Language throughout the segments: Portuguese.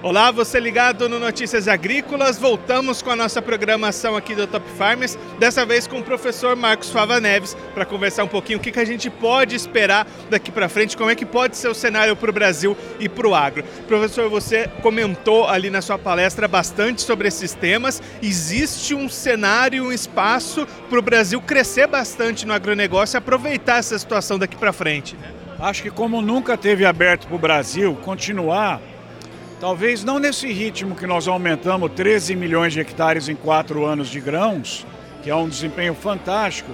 Olá, você ligado no Notícias Agrícolas. Voltamos com a nossa programação aqui do Top Farmers, dessa vez com o professor Marcos Fava Neves, para conversar um pouquinho o que, que a gente pode esperar daqui para frente, como é que pode ser o cenário para o Brasil e para o agro. Professor, você comentou ali na sua palestra bastante sobre esses temas. Existe um cenário, um espaço para o Brasil crescer bastante no agronegócio e aproveitar essa situação daqui para frente. Né? Acho que como nunca teve aberto para o Brasil, continuar Talvez não nesse ritmo que nós aumentamos 13 milhões de hectares em quatro anos de grãos, que é um desempenho fantástico,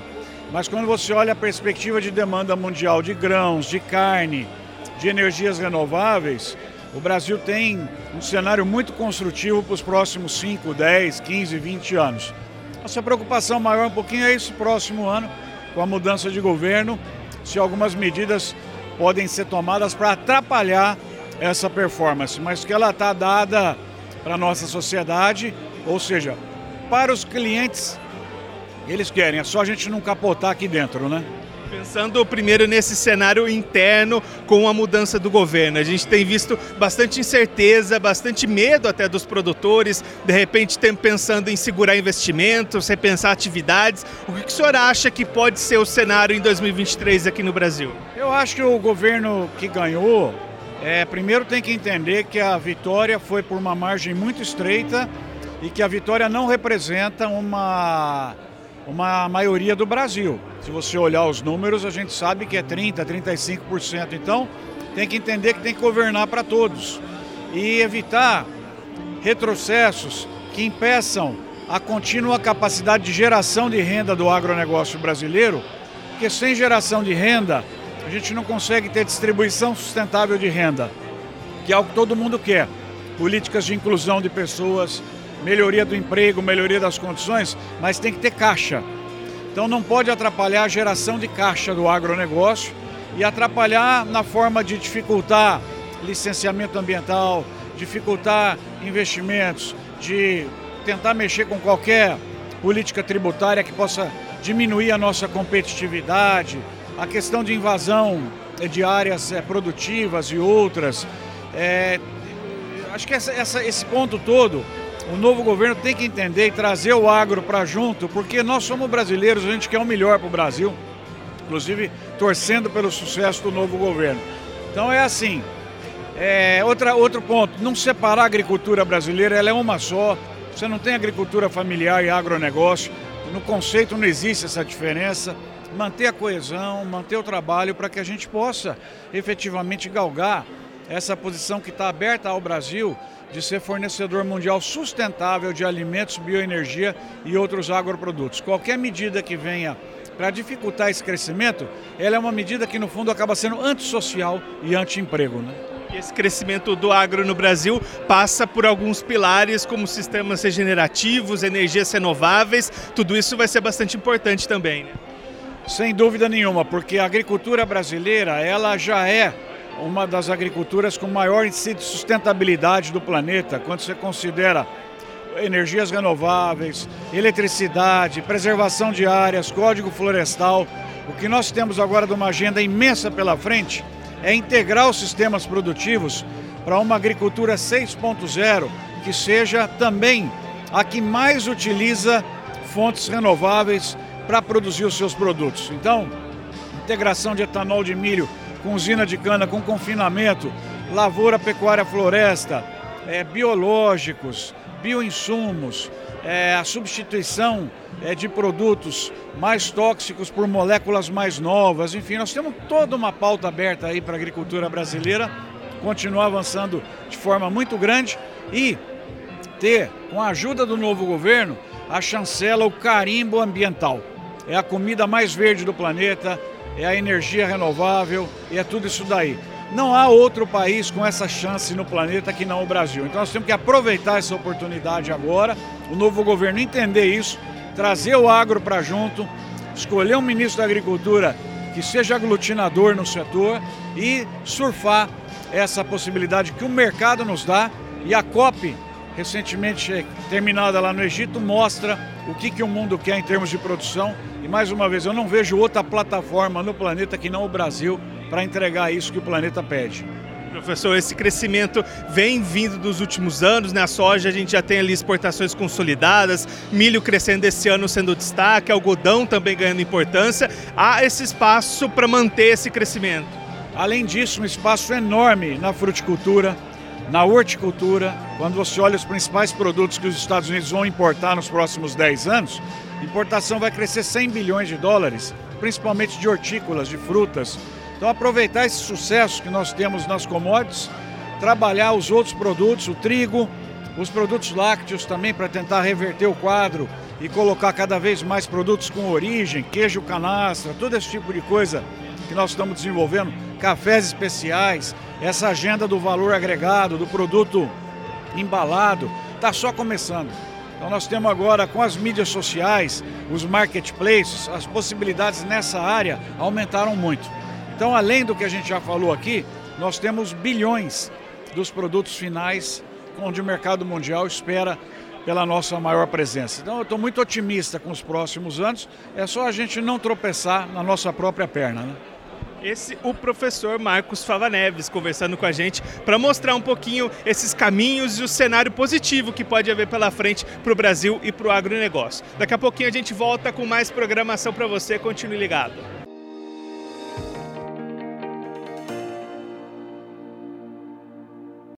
mas quando você olha a perspectiva de demanda mundial de grãos, de carne, de energias renováveis, o Brasil tem um cenário muito construtivo para os próximos 5, 10, 15, 20 anos. Nossa preocupação maior um pouquinho é esse próximo ano, com a mudança de governo, se algumas medidas podem ser tomadas para atrapalhar essa performance, mas que ela está dada para a nossa sociedade, ou seja, para os clientes, eles querem, é só a gente não capotar aqui dentro, né? Pensando primeiro nesse cenário interno com a mudança do governo, a gente tem visto bastante incerteza, bastante medo até dos produtores, de repente tem pensando em segurar investimentos, repensar atividades. O que o senhor acha que pode ser o cenário em 2023 aqui no Brasil? Eu acho que o governo que ganhou é, primeiro tem que entender que a vitória foi por uma margem muito estreita e que a vitória não representa uma, uma maioria do Brasil. Se você olhar os números, a gente sabe que é 30%, 35%. Então, tem que entender que tem que governar para todos e evitar retrocessos que impeçam a contínua capacidade de geração de renda do agronegócio brasileiro, porque sem geração de renda, a gente não consegue ter distribuição sustentável de renda, que é algo que todo mundo quer. Políticas de inclusão de pessoas, melhoria do emprego, melhoria das condições, mas tem que ter caixa. Então não pode atrapalhar a geração de caixa do agronegócio e atrapalhar na forma de dificultar licenciamento ambiental, dificultar investimentos, de tentar mexer com qualquer política tributária que possa diminuir a nossa competitividade, a questão de invasão de áreas é, produtivas e outras. É, acho que essa, essa, esse ponto todo, o novo governo tem que entender e trazer o agro para junto, porque nós somos brasileiros, a gente quer o melhor para o Brasil, inclusive torcendo pelo sucesso do novo governo. Então é assim. É, outra, outro ponto, não separar a agricultura brasileira, ela é uma só. Você não tem agricultura familiar e agronegócio. No conceito não existe essa diferença manter a coesão, manter o trabalho para que a gente possa efetivamente galgar essa posição que está aberta ao Brasil de ser fornecedor mundial sustentável de alimentos, bioenergia e outros agroprodutos. Qualquer medida que venha para dificultar esse crescimento, ela é uma medida que no fundo acaba sendo antissocial e anti-emprego. Né? Esse crescimento do agro no Brasil passa por alguns pilares como sistemas regenerativos, energias renováveis, tudo isso vai ser bastante importante também. Né? Sem dúvida nenhuma, porque a agricultura brasileira ela já é uma das agriculturas com maior índice de sustentabilidade do planeta, quando você considera energias renováveis, eletricidade, preservação de áreas, código florestal. O que nós temos agora de uma agenda imensa pela frente é integrar os sistemas produtivos para uma agricultura 6.0 que seja também a que mais utiliza fontes renováveis para produzir os seus produtos. Então, integração de etanol de milho com usina de cana, com confinamento, lavoura, pecuária, floresta, é, biológicos, bioinsumos, é, a substituição é, de produtos mais tóxicos por moléculas mais novas, enfim, nós temos toda uma pauta aberta aí para a agricultura brasileira, continuar avançando de forma muito grande e ter, com a ajuda do novo governo, a chancela, o carimbo ambiental é a comida mais verde do planeta, é a energia renovável e é tudo isso daí. Não há outro país com essa chance no planeta que não o Brasil. Então nós temos que aproveitar essa oportunidade agora, o novo governo entender isso, trazer o agro para junto, escolher um ministro da Agricultura que seja aglutinador no setor e surfar essa possibilidade que o mercado nos dá e a COP, recentemente terminada lá no Egito, mostra o que, que o mundo quer em termos de produção e mais uma vez, eu não vejo outra plataforma no planeta que não o Brasil para entregar isso que o planeta pede. Professor, esse crescimento vem vindo dos últimos anos, né? A soja a gente já tem ali exportações consolidadas, milho crescendo esse ano sendo destaque, algodão também ganhando importância. Há esse espaço para manter esse crescimento. Além disso, um espaço enorme na fruticultura, na horticultura. Quando você olha os principais produtos que os Estados Unidos vão importar nos próximos 10 anos, a importação vai crescer 100 bilhões de dólares, principalmente de hortícolas, de frutas, então aproveitar esse sucesso que nós temos nas commodities, trabalhar os outros produtos, o trigo, os produtos lácteos também para tentar reverter o quadro e colocar cada vez mais produtos com origem, queijo canastra, todo esse tipo de coisa que nós estamos desenvolvendo, cafés especiais, essa agenda do valor agregado, do produto embalado, está só começando. Então nós temos agora com as mídias sociais, os marketplaces, as possibilidades nessa área aumentaram muito. Então, além do que a gente já falou aqui, nós temos bilhões dos produtos finais onde o mercado mundial espera pela nossa maior presença. Então, eu estou muito otimista com os próximos anos. É só a gente não tropeçar na nossa própria perna. Né? Esse o professor Marcos Fava Neves conversando com a gente para mostrar um pouquinho esses caminhos e o cenário positivo que pode haver pela frente para o Brasil e para o agronegócio. Daqui a pouquinho a gente volta com mais programação para você. Continue ligado.